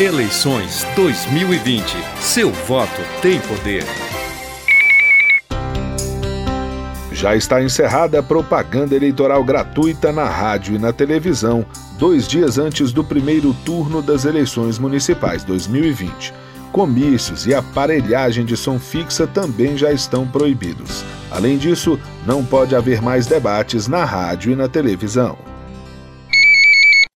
Eleições 2020. Seu voto tem poder. Já está encerrada a propaganda eleitoral gratuita na rádio e na televisão, dois dias antes do primeiro turno das eleições municipais 2020. Comícios e aparelhagem de som fixa também já estão proibidos. Além disso, não pode haver mais debates na rádio e na televisão.